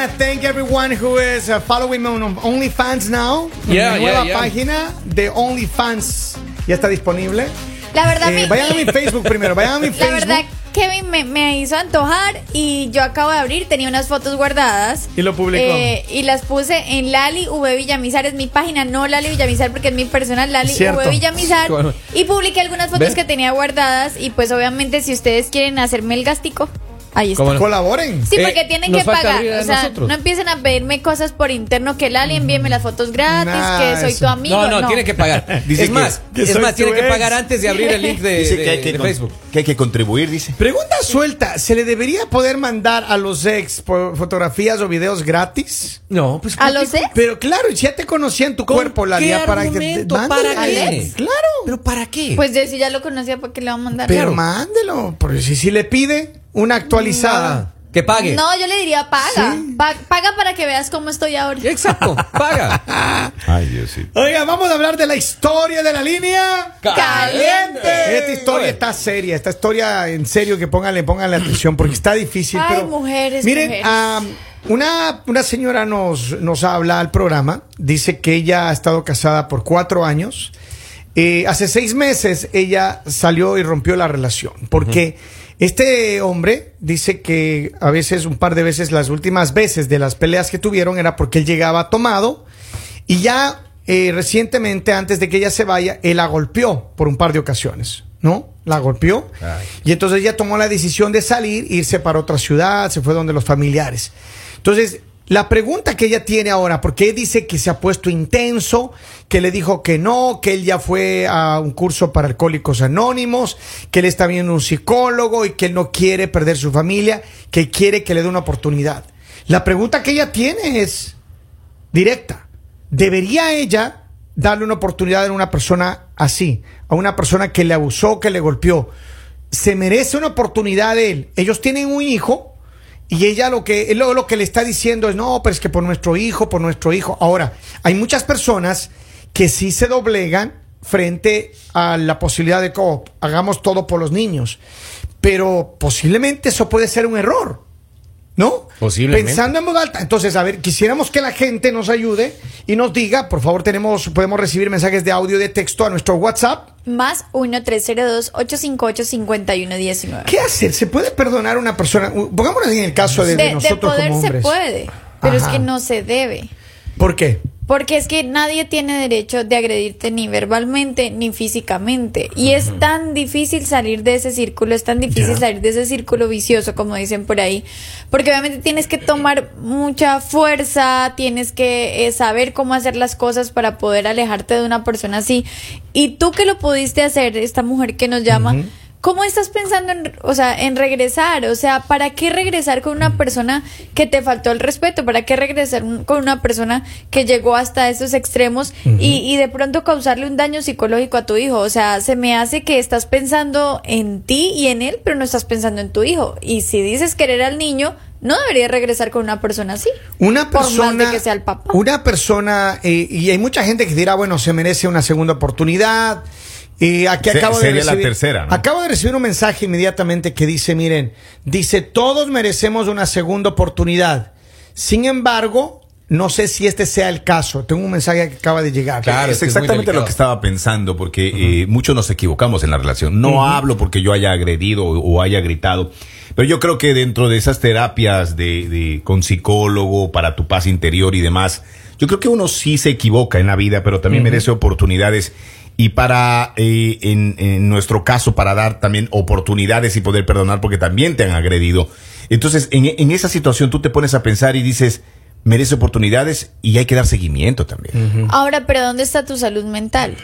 Want to thank everyone who is uh, following me on OnlyFans now. Yeah, mi nueva yeah, yeah. página de OnlyFans ya está disponible. La verdad, Eh, mi- vayan a mi Facebook primero, vayan a mi La Facebook. verdad, Kevin me, me hizo antojar y yo acabo de abrir, tenía unas fotos guardadas. Y lo publicó. Eh, y las puse en Lali V Villamizar, es mi página, no Lali Villamizar porque es mi personal, Lali Cierto. V Villamizar. Bueno. Y publiqué algunas fotos que tenía guardadas y pues obviamente si ustedes quieren hacerme el gastico, ahí está. ¿Cómo no? Colaboren. Sí, Eh, porque tienen que pagar. O sea, nosotros. no empiecen a pedirme cosas por interno que Lali envíeme las fotos gratis, que soy eso. tu amigo. No, no, tiene que pagar. Dice es que- más, que es más, tiene tu que pagar antes de abrir el link de, Dice de- que hay que, de con- Facebook. que hay que contribuir, dice. Pregunta suelta, ¿se le debería poder mandar a los ex fotografías o videos gratis? No, pues. ¿A los ex? Pero claro, si ya te conocían tu ¿Con cuerpo, la qué día para que te. ¿Para qué? Claro. ¿Pero para qué? Pues si ya lo conocía, ¿por qué le va a mandar? Pero Claro. mándelo, porque si, si le pide una actualizada. Que pague. No, yo le diría paga. Sí. Pa- paga para que veas cómo estoy ahora. Exacto, paga. Ay, Dios sí. Oiga, vamos a hablar de la historia de la línea. Caliente. Esta historia está seria, esta historia en serio que pónganle, pónganle atención porque está difícil. Ay, pero mujeres, Miren, mujeres. ah, una, una señora nos, nos habla al programa, dice que ella ha estado casada por cuatro años. Eh, hace seis meses ella salió y rompió la relación porque este hombre dice que a veces, un par de veces, las últimas veces de las peleas que tuvieron era porque él llegaba tomado y ya eh, recientemente, antes de que ella se vaya, él la golpeó por un par de ocasiones, ¿no? La golpeó. Ay. Y entonces ella tomó la decisión de salir, irse para otra ciudad, se fue donde los familiares. Entonces, la pregunta que ella tiene ahora, porque dice que se ha puesto intenso, que le dijo que no, que él ya fue a un curso para alcohólicos anónimos, que él está viendo un psicólogo y que él no quiere perder su familia, que quiere que le dé una oportunidad. La pregunta que ella tiene es directa. ¿Debería ella darle una oportunidad a una persona así? A una persona que le abusó, que le golpeó. ¿Se merece una oportunidad de él? Ellos tienen un hijo y ella lo que, lo, lo que le está diciendo es, no, pero es que por nuestro hijo, por nuestro hijo. Ahora, hay muchas personas que sí se doblegan frente a la posibilidad de que oh, hagamos todo por los niños. Pero posiblemente eso puede ser un error. ¿No? Posiblemente. Pensando en voz alta. Entonces, a ver, quisiéramos que la gente nos ayude y nos diga, por favor, tenemos, podemos recibir mensajes de audio y de texto a nuestro WhatsApp. Más 1-302-858-5119. ¿Qué hacer? ¿Se puede perdonar a una persona? Pongámonos en el caso de, De, de de nosotros poder como se puede, pero es que no se debe. ¿Por qué? Porque es que nadie tiene derecho de agredirte ni verbalmente ni físicamente. Y es tan difícil salir de ese círculo, es tan difícil salir de ese círculo vicioso, como dicen por ahí. Porque obviamente tienes que tomar mucha fuerza, tienes que eh, saber cómo hacer las cosas para poder alejarte de una persona así. Y tú que lo pudiste hacer, esta mujer que nos llama, ¿Cómo estás pensando en, o sea, en regresar? O sea, ¿para qué regresar con una persona que te faltó el respeto? ¿Para qué regresar con una persona que llegó hasta esos extremos y, y de pronto causarle un daño psicológico a tu hijo? O sea, se me hace que estás pensando en ti y en él, pero no estás pensando en tu hijo. Y si dices querer al niño, no deberías regresar con una persona así. Una Por más persona, de que sea el papá. una persona, eh, y hay mucha gente que dirá, bueno, se merece una segunda oportunidad. Y aquí Se- acabo de la recibir, tercera, ¿no? acabo de recibir un mensaje inmediatamente que dice, miren, dice, todos merecemos una segunda oportunidad. Sin embargo, no sé si este sea el caso. Tengo un mensaje que acaba de llegar. Claro, es exactamente lo que estaba pensando, porque eh, muchos nos equivocamos en la relación. No hablo porque yo haya agredido o, o haya gritado, pero yo creo que dentro de esas terapias de, de- con psicólogo para tu paz interior y demás, yo creo que uno sí se equivoca en la vida, pero también merece oportunidades. Y para, eh, en, en nuestro caso, para dar también oportunidades y poder perdonar porque también te han agredido. Entonces, en, en esa situación tú te pones a pensar y dices, merece oportunidades y hay que dar seguimiento también. Ahora, pero ¿dónde está tu salud mental?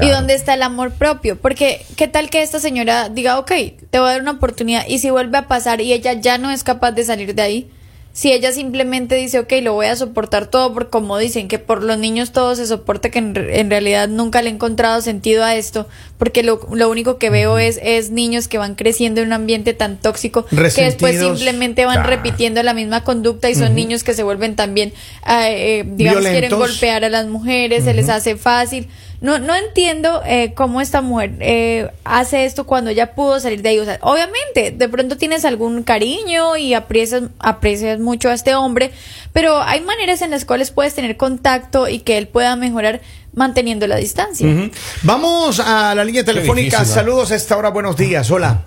¿Y dónde está el amor propio? Porque, ¿qué tal que esta señora diga, ok, te voy a dar una oportunidad y si vuelve a pasar y ella ya no es capaz de salir de ahí? Si ella simplemente dice, ok, lo voy a soportar todo, porque como dicen que por los niños todo se soporta, que en, en realidad nunca le he encontrado sentido a esto, porque lo, lo único que veo es, es niños que van creciendo en un ambiente tan tóxico que después simplemente van repitiendo la misma conducta y son niños que se vuelven también, eh, eh, digamos, quieren golpear a las mujeres, se les hace fácil. No, no entiendo eh, cómo esta mujer eh, hace esto cuando ella pudo salir de ahí. O sea, obviamente, de pronto tienes algún cariño y aprecias, aprecias mucho a este hombre, pero hay maneras en las cuales puedes tener contacto y que él pueda mejorar manteniendo la distancia. Vamos a la línea telefónica. Saludos a esta hora. Buenos días. Hola.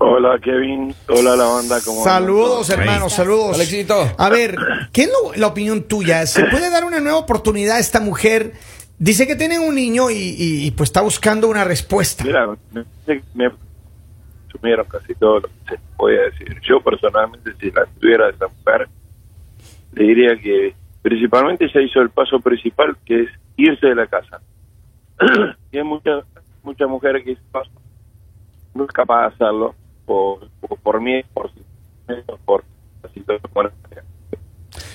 Hola Kevin, hola la banda, ¿cómo Saludos, hermanos. Saludos. Alexito. A ver, ¿qué es lo- la opinión tuya? ¿Se puede dar una nueva oportunidad a esta mujer? Dice que tiene un niño y, y- y, pues está buscando una respuesta. Mira, me, me casi todo lo que se podía decir. Yo personalmente, si la tuviera esa mujer, le diría que principalmente se hizo el paso principal, que es irse de la casa. y hay muchas muchas mujeres que no es capaz de hacerlo por, por, por miedo, por, por situación económica.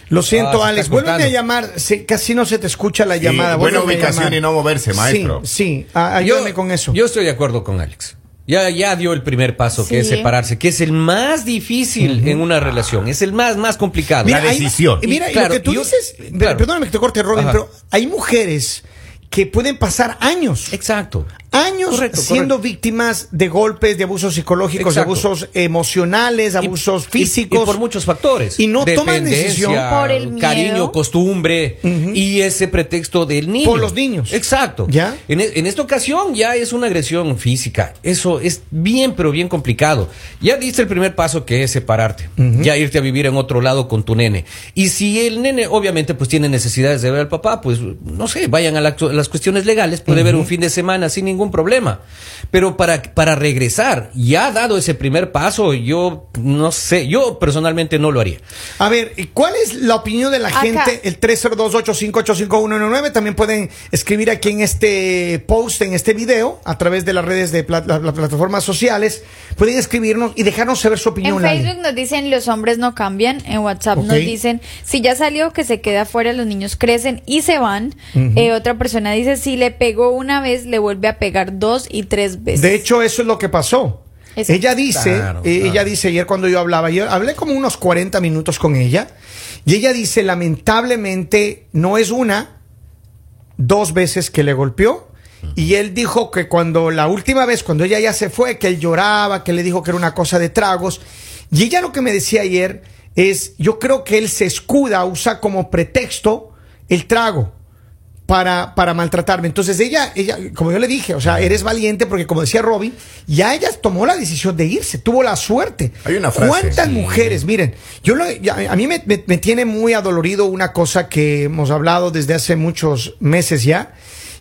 Lo siento, Ah, se Alex. Vuelve a llamar. Se- casi no se te escucha la Sí, llamada. buena ubicación y no moverse, maestro. Sí, sí. Ayúdame con eso. Yo estoy de acuerdo con Alex. Ya, ya dio el primer paso, que es separarse, que es el más difícil en una relación, es el más, más complicado. La hay- decisión. y mira, Y y lo claro, que tú yo- dices, claro. perdóname que te corte, Robin, Ajá. pero hay mujeres que pueden pasar años. Exacto. Años Correcto, siendo correcto. víctimas de golpes, de abusos psicológicos, Exacto. de abusos emocionales, abusos Y- físicos. Y, por muchos factores. Y no toman decisión. Por el miedo. Cariño, costumbre y ese pretexto del niño. Por los niños. Exacto. ¿Ya? En, e- en esta ocasión ya es una agresión física. Eso es bien, pero bien complicado. Ya diste el primer paso que es separarte. Ya irte a vivir en otro lado con tu nene. Y si el nene, obviamente, pues tiene necesidades de ver al papá, pues no sé, vayan a, la- a las cuestiones legales, puede ver un fin de semana sin ningún problema. Pero para, para regresar, ya dado ese primer paso, yo no sé, yo personalmente no lo haría. A ver, ¿y ¿cuál es la opinión de la Acá. gente? El 302-858-5199. También pueden escribir aquí en este post, en este video, a través de las redes de pla- la- las plataformas sociales. Pueden escribirnos y dejarnos saber su En opinión. Lali. Facebook nos dicen los hombres no cambian, en WhatsApp nos dicen si ya salió que se queda afuera, los niños crecen y se van. Eh, otra persona dice si le pegó una vez, le vuelve a pegar dos y tres veces. De hecho, eso es lo que pasó. Eso. Ella dice, Claro, eh, claro. ella dice ayer cuando yo hablaba, yo hablé como unos 40 minutos con ella, y ella dice, lamentablemente, no es una, dos veces que le golpeó, y él dijo que cuando la última vez, cuando ella ya se fue, que él lloraba, que le dijo que era una cosa de tragos, y ella lo que me decía ayer es, yo creo que él se escuda, usa como pretexto el trago para, para maltratarme. Entonces ella, ella, como yo le dije, o sea, eres valiente porque como decía Robin, ya ella tomó la decisión de irse, tuvo la suerte. Hay una frase, ¿Cuántas sí. mujeres? Miren, yo lo- a mí me, me- me tiene muy adolorido una cosa que hemos hablado desde hace muchos meses ya,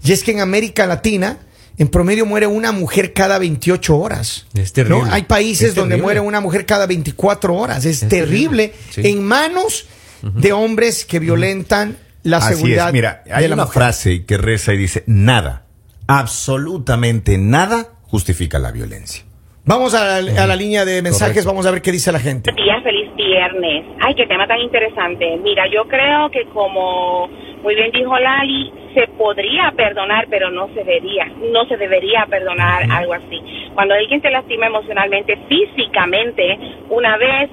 y es que en América Latina, en promedio muere una mujer cada 28 horas. Es terrible. ¿no? Hay países Es donde terrible. muere una mujer cada 24 horas. Es, Es terrible. terrible. Sí. En manos de hombres que violentan la Así seguridad es. Mira, hay de la una mujer. frase que reza y dice, nada, absolutamente nada justifica la violencia. Vamos a la, a la línea de mensajes, Correcto. vamos a ver qué dice la gente. Buenos días, feliz viernes. Ay, qué tema tan interesante. Mira, yo creo que como muy bien dijo Lali, se podría perdonar, pero no se debería, no se debería perdonar algo así. Cuando alguien te lastima emocionalmente, físicamente, una vez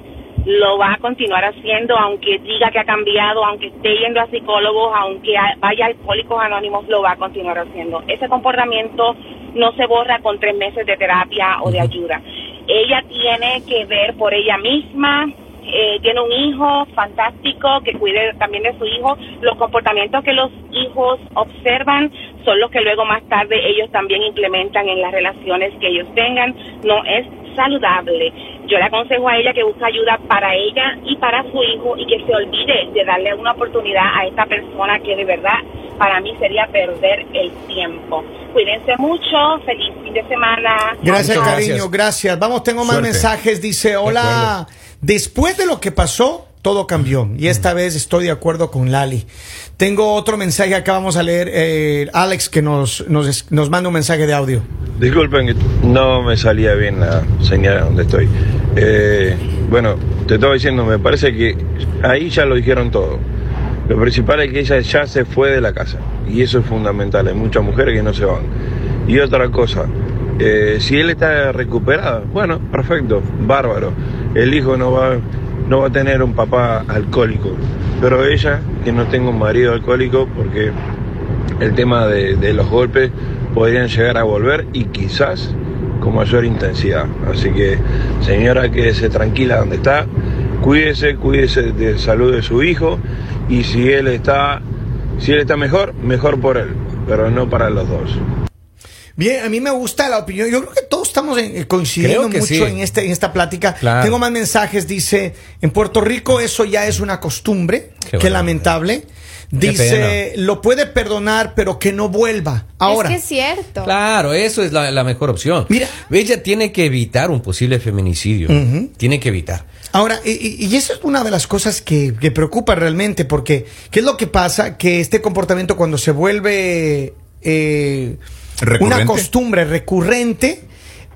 lo va a continuar haciendo, aunque diga que ha cambiado, aunque esté yendo a psicólogos, aunque vaya a alcohólicos anónimos, lo va a continuar haciendo. Ese comportamiento no se borra con tres meses de terapia o de ayuda. Ella tiene que ver por ella misma, eh, tiene un hijo fantástico que cuide también de su hijo. Los comportamientos que los hijos observan son los que luego más tarde ellos también implementan en las relaciones que ellos tengan. No es saludable. Yo le aconsejo a ella que busque ayuda para ella y para su hijo y que se olvide de darle una oportunidad a esta persona que de verdad para mí sería perder el tiempo. Cuídense mucho, feliz fin de semana. Gracias, Muchas cariño, gracias. gracias. Vamos, tengo más Suerte. mensajes. Dice, hola, después de lo que pasó, todo cambió. Y esta vez estoy de acuerdo con Lali. Tengo otro mensaje acá, vamos a leer. eh, Alex, que nos, nos, nos manda un mensaje de audio. Disculpen que no me salía bien la señal donde estoy. Eh, bueno, te estaba diciendo, me parece que ahí ya lo dijeron todo. Lo principal es que ella ya se fue de la casa. Y eso es fundamental. Hay muchas mujeres que no se van. Y otra cosa, eh, si él está recuperado, bueno, perfecto, bárbaro. El hijo no va, no va a tener un papá alcohólico. Pero ella, que no tenga un marido alcohólico, porque el tema de, los golpes podrían llegar a volver y quizás con mayor intensidad. Así que, señora, quédese tranquila donde está, cuídese, cuídese de salud de su hijo y si él está, si él está mejor, mejor por él, pero no para los dos. Bien, a mí me gusta la opinión. Yo creo que estamos en- eh, coincidiendo mucho sí. en, este, en esta plática. Claro. Tengo más mensajes. Dice, en Puerto Rico eso ya es una costumbre. Qué lamentable. Dice, lo puede perdonar, pero que no vuelva. Ahora, es que es cierto. Claro, eso es la, la mejor opción. Mira. ella tiene que evitar un posible feminicidio. Tiene que evitar. Ahora, y, y- eso es una de las cosas que, que preocupa realmente, porque ¿qué es lo que pasa? Que este comportamiento cuando se vuelve eh, una costumbre recurrente,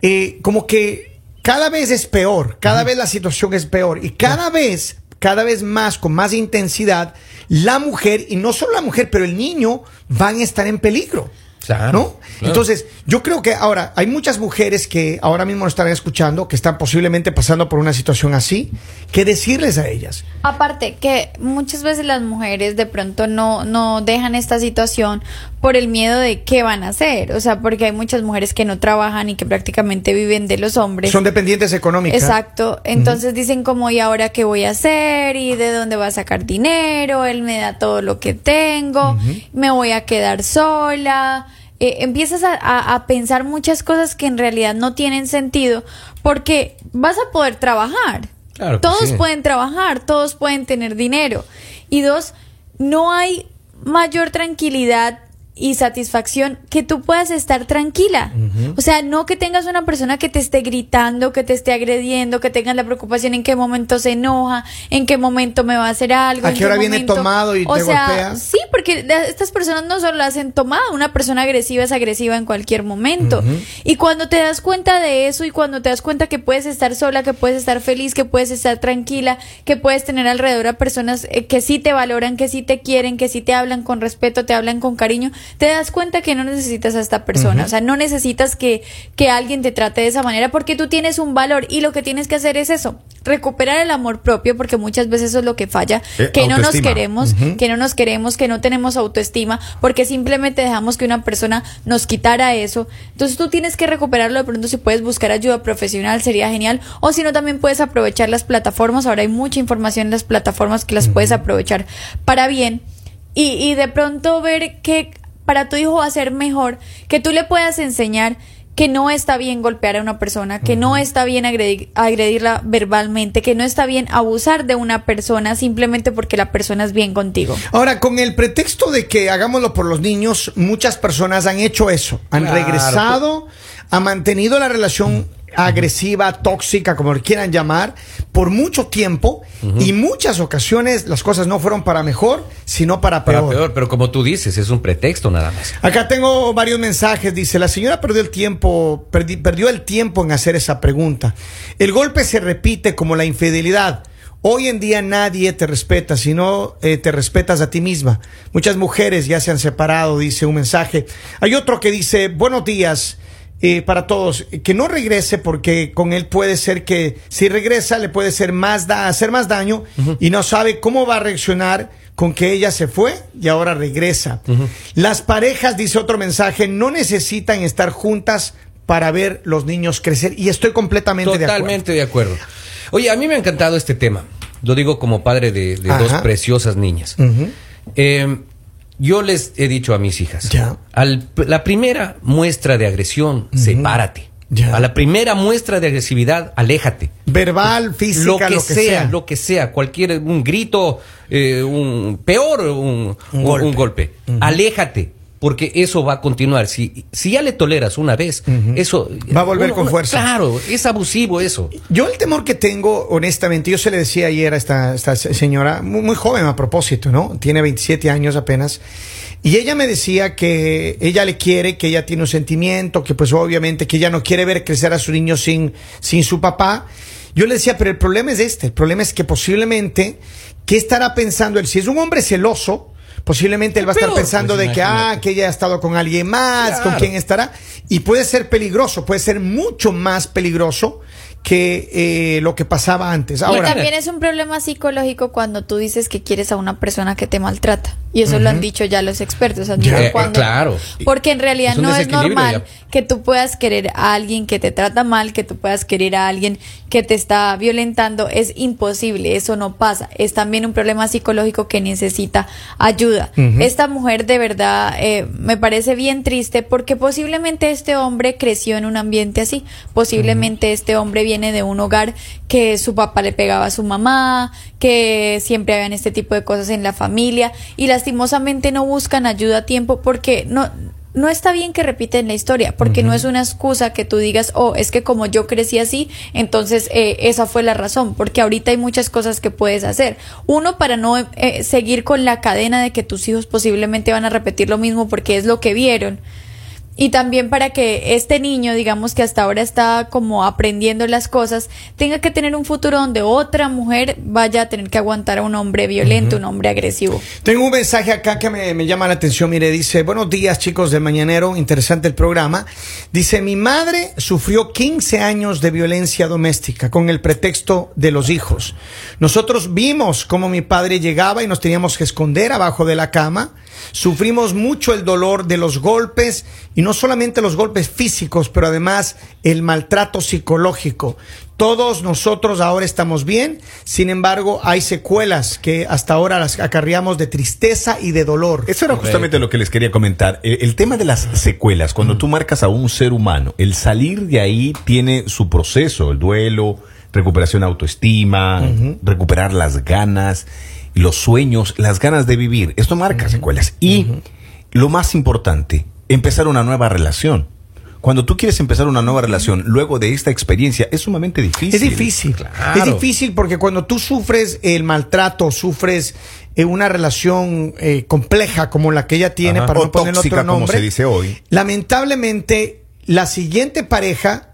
eh, como que cada vez es peor, cada vez la situación es peor y cada vez, cada vez más, con más intensidad, la mujer, y no solo la mujer, pero el niño van a estar en peligro. Claro, ¿No? claro. Entonces, yo creo que ahora hay muchas mujeres que ahora mismo nos están escuchando, que están posiblemente pasando por una situación así, que decirles a ellas. Aparte que muchas veces las mujeres de pronto no, no dejan esta situación por el miedo de qué van a hacer. O sea, porque hay muchas mujeres que no trabajan y que prácticamente viven de los hombres. Son dependientes económicas. Exacto. Entonces dicen como, ¿y ahora qué voy a hacer? ¿Y de dónde va a sacar dinero? Él me da todo lo que tengo. Me voy a quedar sola. Eh, empiezas a, a- a pensar muchas cosas que en realidad no tienen sentido porque vas a poder trabajar. Claro todos sí. pueden trabajar, todos pueden tener dinero. Y dos, no hay mayor tranquilidad y satisfacción que tú puedas estar tranquila. O sea, no que tengas una persona que te esté gritando, que te esté agrediendo, que tengas la preocupación en qué momento se enoja, en qué momento me va a hacer algo. ¿A qué hora viene tomado y o te sea, golpea? Sí, porque estas personas no solo hacen tomada, una persona agresiva es agresiva en cualquier momento. Y cuando te das cuenta de eso y cuando te das cuenta que puedes estar sola, que puedes estar feliz, que puedes estar tranquila, que puedes tener alrededor a personas eh, que sí te valoran, que sí te quieren, que sí te hablan con respeto, te hablan con cariño, te das cuenta que no necesitas a esta persona. O sea, no necesitas que, que alguien te trate de esa manera porque tú tienes un valor y lo que tienes que hacer es eso, recuperar el amor propio porque muchas veces eso es lo que falla, Eh, que no nos queremos, que no nos queremos, que no tenemos autoestima, porque simplemente dejamos que una persona nos quitara eso. Entonces tú tienes que recuperarlo, de pronto si puedes buscar ayuda profesional sería genial, o si no también puedes aprovechar las plataformas, ahora hay mucha información en las plataformas que las puedes aprovechar para bien. Y, y de pronto ver que para tu hijo va a ser mejor, que tú le puedas enseñar que no está bien golpear a una persona, que no está bien agredi- agredirla verbalmente, que no está bien abusar de una persona simplemente porque la persona es bien contigo. Ahora, con el pretexto de que hagámoslo por los niños, muchas personas han hecho eso. Han Claro. regresado, han mantenido la relación agresiva, tóxica, como le quieran llamar, por mucho tiempo y muchas ocasiones las cosas no fueron para mejor, sino para Para peor. peor, pero como tú dices, es un pretexto nada más. Acá tengo varios mensajes. Dice, la señora perdió el tiempo, perdi- perdió el tiempo en hacer esa pregunta. El golpe se repite como la infidelidad. Hoy en día nadie te respeta, si no eh, te respetas a ti misma. Muchas mujeres ya se han separado, dice un mensaje. Hay otro que dice, buenos días. Eh, para todos, que no regrese porque con él puede ser que si regresa le puede ser más da- hacer más daño y no sabe cómo va a reaccionar con que ella se fue y ahora regresa. Las parejas, dice otro mensaje, no necesitan estar juntas para ver los niños crecer y estoy completamente de acuerdo. Totalmente de acuerdo. Oye, a mí me ha encantado este tema. Lo digo como padre de, de dos preciosas niñas. Eh, yo les he dicho a mis hijas, Ya. al, la primera muestra de agresión, sepárate. Ya. A la primera muestra de agresividad, aléjate. Verbal, física, lo que, sea, lo que sea, cualquier un grito, eh, un peor, un, un- golpe. un golpe. Aléjate, porque eso va a continuar. Si, si ya le toleras una vez, eso Va a volver con fuerza. Claro, es abusivo eso. Yo el temor que tengo, honestamente, yo se le decía ayer a esta, esta señora, muy, muy joven a propósito, ¿no? Tiene 27 años apenas. Y ella me decía que ella le quiere, que ella tiene un sentimiento, que pues obviamente que ella no quiere ver crecer a su niño sin, sin su papá. Yo le decía, pero el problema es este, el problema es que posiblemente, ¿qué estará pensando él? Si es un hombre celoso, posiblemente él va a estar Peor, pensando pues, de que, ah, que ella ha estado con alguien más, con quién estará. Y puede ser peligroso, puede ser mucho más peligroso que eh, lo que pasaba antes. y Ahora, también es un problema psicológico cuando tú dices que quieres a una persona que te maltrata. Y eso lo han dicho ya los expertos. han dicho Ya, eh, cuando- claro. Porque en realidad Es no es normal ya. que tú puedas querer a alguien que te trata mal, que tú puedas querer a alguien que te está violentando. Es imposible, eso no pasa. Es también un problema psicológico que necesita ayuda. Esta mujer de verdad eh, me parece bien triste porque posiblemente este hombre creció en un ambiente así. Posiblemente este hombre viene de un hogar que su papá le pegaba a su mamá, que siempre habían este tipo de cosas en la familia y lastimosamente no buscan ayuda a tiempo porque no no está bien que repiten la historia, porque no es una excusa que tú digas, oh, es que como yo crecí así, entonces eh, esa fue la razón, porque ahorita hay muchas cosas que puedes hacer. Uno, para no eh, seguir con la cadena de que tus hijos posiblemente van a repetir lo mismo porque es lo que vieron. Y también para que este niño, digamos que hasta ahora está como aprendiendo las cosas, tenga que tener un futuro donde otra mujer vaya a tener que aguantar a un hombre violento, un hombre agresivo. Tengo un mensaje acá que me, me llama la atención. Mire, dice, buenos días chicos del Mañanero, interesante el programa. Dice, mi madre sufrió 15 años de violencia doméstica con el pretexto de los hijos. Nosotros vimos cómo mi padre llegaba y nos teníamos que esconder abajo de la cama. Sufrimos mucho el dolor de los golpes y no solamente los golpes físicos, pero además el maltrato psicológico. Todos nosotros ahora estamos bien, sin embargo hay secuelas que hasta ahora las acarreamos de tristeza y de dolor. Eso era justamente lo que les quería comentar. El, el tema de las secuelas, cuando tú marcas a un ser humano, el salir de ahí tiene su proceso, el duelo, recuperación de autoestima, recuperar las ganas, los sueños, las ganas de vivir. Esto marca secuelas. Y lo más importante, empezar una nueva relación. Cuando tú quieres empezar una nueva relación luego de esta experiencia, es sumamente difícil. Es difícil. Claro. Es difícil porque cuando tú sufres el maltrato, sufres eh, una relación eh, compleja como la que ella tiene, Ajá. para O no poner otro como nombre, se dice hoy. lamentablemente la siguiente pareja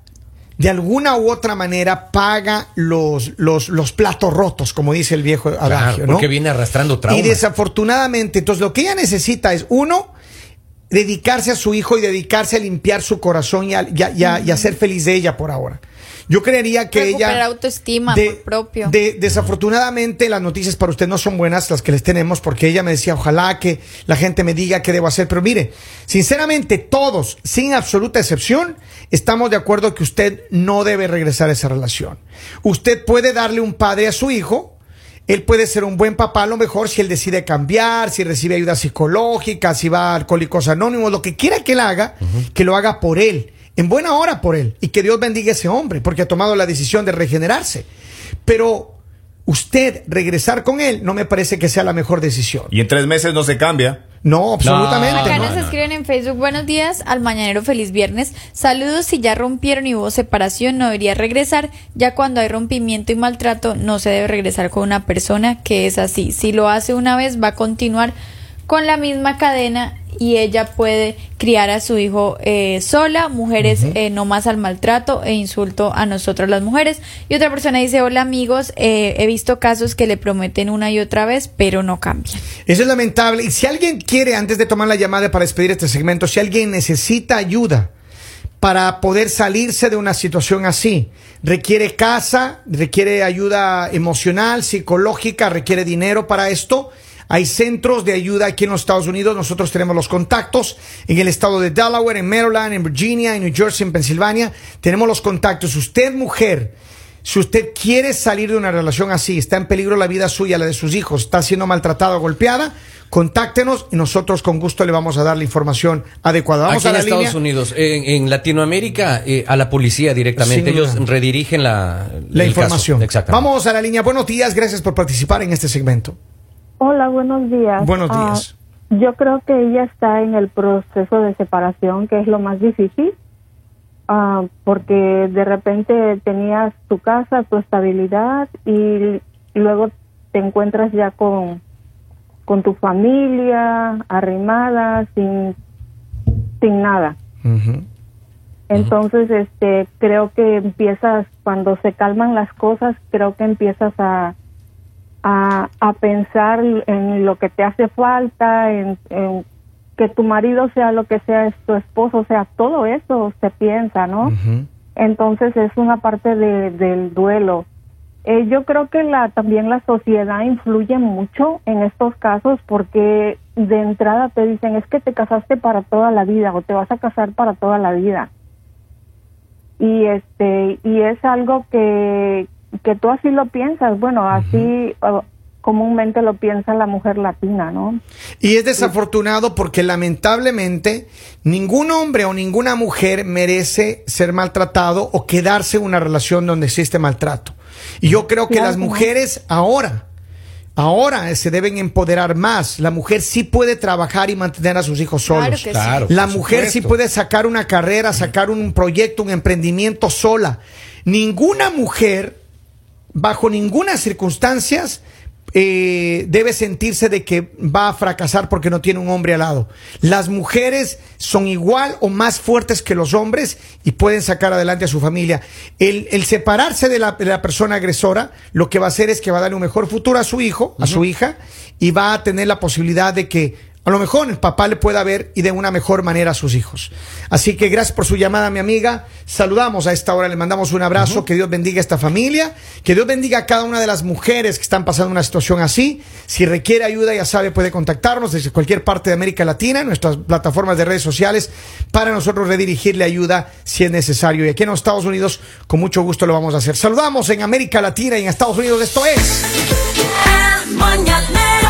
de alguna u otra manera paga los, los, los platos rotos, como dice el viejo Claro, adagio, ¿no? porque viene arrastrando Y traumas. desafortunadamente, entonces lo que ella necesita es, uno, dedicarse a su hijo y dedicarse a limpiar su corazón y a, y a- y a- y a ser feliz de ella por ahora. Yo creería que Recuperar ella... autoestima, amor propio. de- desafortunadamente las noticias para usted no son buenas las que les tenemos porque ella me decía, ojalá que la gente me diga qué debo hacer. Pero mire, sinceramente todos, sin absoluta excepción, estamos de acuerdo que usted no debe regresar a esa relación. Usted puede darle un padre a su hijo, él puede ser un buen papá a lo mejor si él decide cambiar, si recibe ayuda psicológica, si va a Alcohólicos Anónimos, lo que quiera que él haga, que lo haga por él, en buena hora por él, y que Dios bendiga a ese hombre, porque ha tomado la decisión de regenerarse. Pero usted regresar con él no me parece que sea la mejor decisión. Y en tres meses no se cambia. No, absolutamente. Acá no. nos escriben en Facebook, buenos días, al mañanero feliz viernes. Saludos, si ya rompieron y hubo separación, no debería regresar. Ya cuando hay rompimiento y maltrato, no se debe regresar con una persona que es así. Si lo hace una vez, va a continuar con la misma cadena y ella puede criar a su hijo eh, sola, mujeres eh, no más al maltrato e insulto a nosotras las mujeres. Y otra persona dice, hola amigos, eh, he visto casos que le prometen una y otra vez, pero no cambian. Eso es lamentable. Y si alguien quiere, antes de tomar la llamada para despedir este segmento, si alguien necesita ayuda para poder salirse de una situación así, requiere casa, requiere ayuda emocional, psicológica, requiere dinero para esto. Hay centros de ayuda aquí en los Estados Unidos. Nosotros tenemos los contactos en el estado de Delaware, en Maryland, en Virginia, en New Jersey, en Pensilvania. Tenemos los contactos. Usted, mujer, si usted quiere salir de una relación así, está en peligro la vida suya, la de sus hijos, está siendo maltratada o golpeada, contáctenos y nosotros con gusto le vamos a dar la información adecuada. Vamos Aquí a en la Estados línea. Unidos, en, en Latinoamérica, eh, a la policía directamente. Ellos redirigen la, La información. Exactamente. Vamos a la línea. Buenos días, gracias por participar en este segmento. Hola, buenos días. Buenos Ah, días. yo creo que ella está en el proceso de separación, que es lo más difícil, ah, porque de repente tenías tu casa, tu estabilidad y luego te encuentras ya con, con tu familia arrimada, sin, sin nada. Entonces, este, creo que empiezas, cuando se calman las cosas, creo que empiezas a, a, a pensar en lo que te hace falta, en, en que tu marido sea lo que sea, es tu esposo, o sea, todo eso se piensa, ¿no? Entonces es una parte de, del duelo. Eh, yo creo que la, también la sociedad influye mucho en estos casos porque de entrada te dicen es que te casaste para toda la vida o te vas a casar para toda la vida. Y este y es algo que, que tú así lo piensas, bueno, así uh, comúnmente lo piensa la mujer latina, ¿no? Y es desafortunado porque lamentablemente ningún hombre o ninguna mujer merece ser maltratado o quedarse en una relación donde existe maltrato. Y yo creo que Claro las no. mujeres ahora, ahora se deben empoderar más. La mujer sí puede trabajar y mantener a sus hijos Claro solos. que sí. Claro. La mujer sí puede sacar una carrera, sacar un proyecto, un emprendimiento sola. Ninguna mujer, bajo ninguna circunstancias, eh, debe sentirse de que va a fracasar porque no tiene un hombre al lado. Las mujeres son igual o más fuertes que los hombres y pueden sacar adelante a su familia. El, el separarse de la, de la persona agresora lo que va a hacer es que va a darle un mejor futuro a su hijo, a su hija, y va a tener la posibilidad de que a lo mejor el papá le pueda ver y de una mejor manera a sus hijos. Así que gracias por su llamada, mi amiga. Saludamos a esta hora, le mandamos un abrazo. Que Dios bendiga a esta familia. Que Dios bendiga a cada una de las mujeres que están pasando una situación así. Si requiere ayuda, ya sabe, puede contactarnos desde cualquier parte de América Latina, en nuestras plataformas de redes sociales, para nosotros redirigirle ayuda si es necesario. Y aquí en los Estados Unidos, con mucho gusto lo vamos a hacer. Saludamos en América Latina y en Estados Unidos. Esto es. El mañanero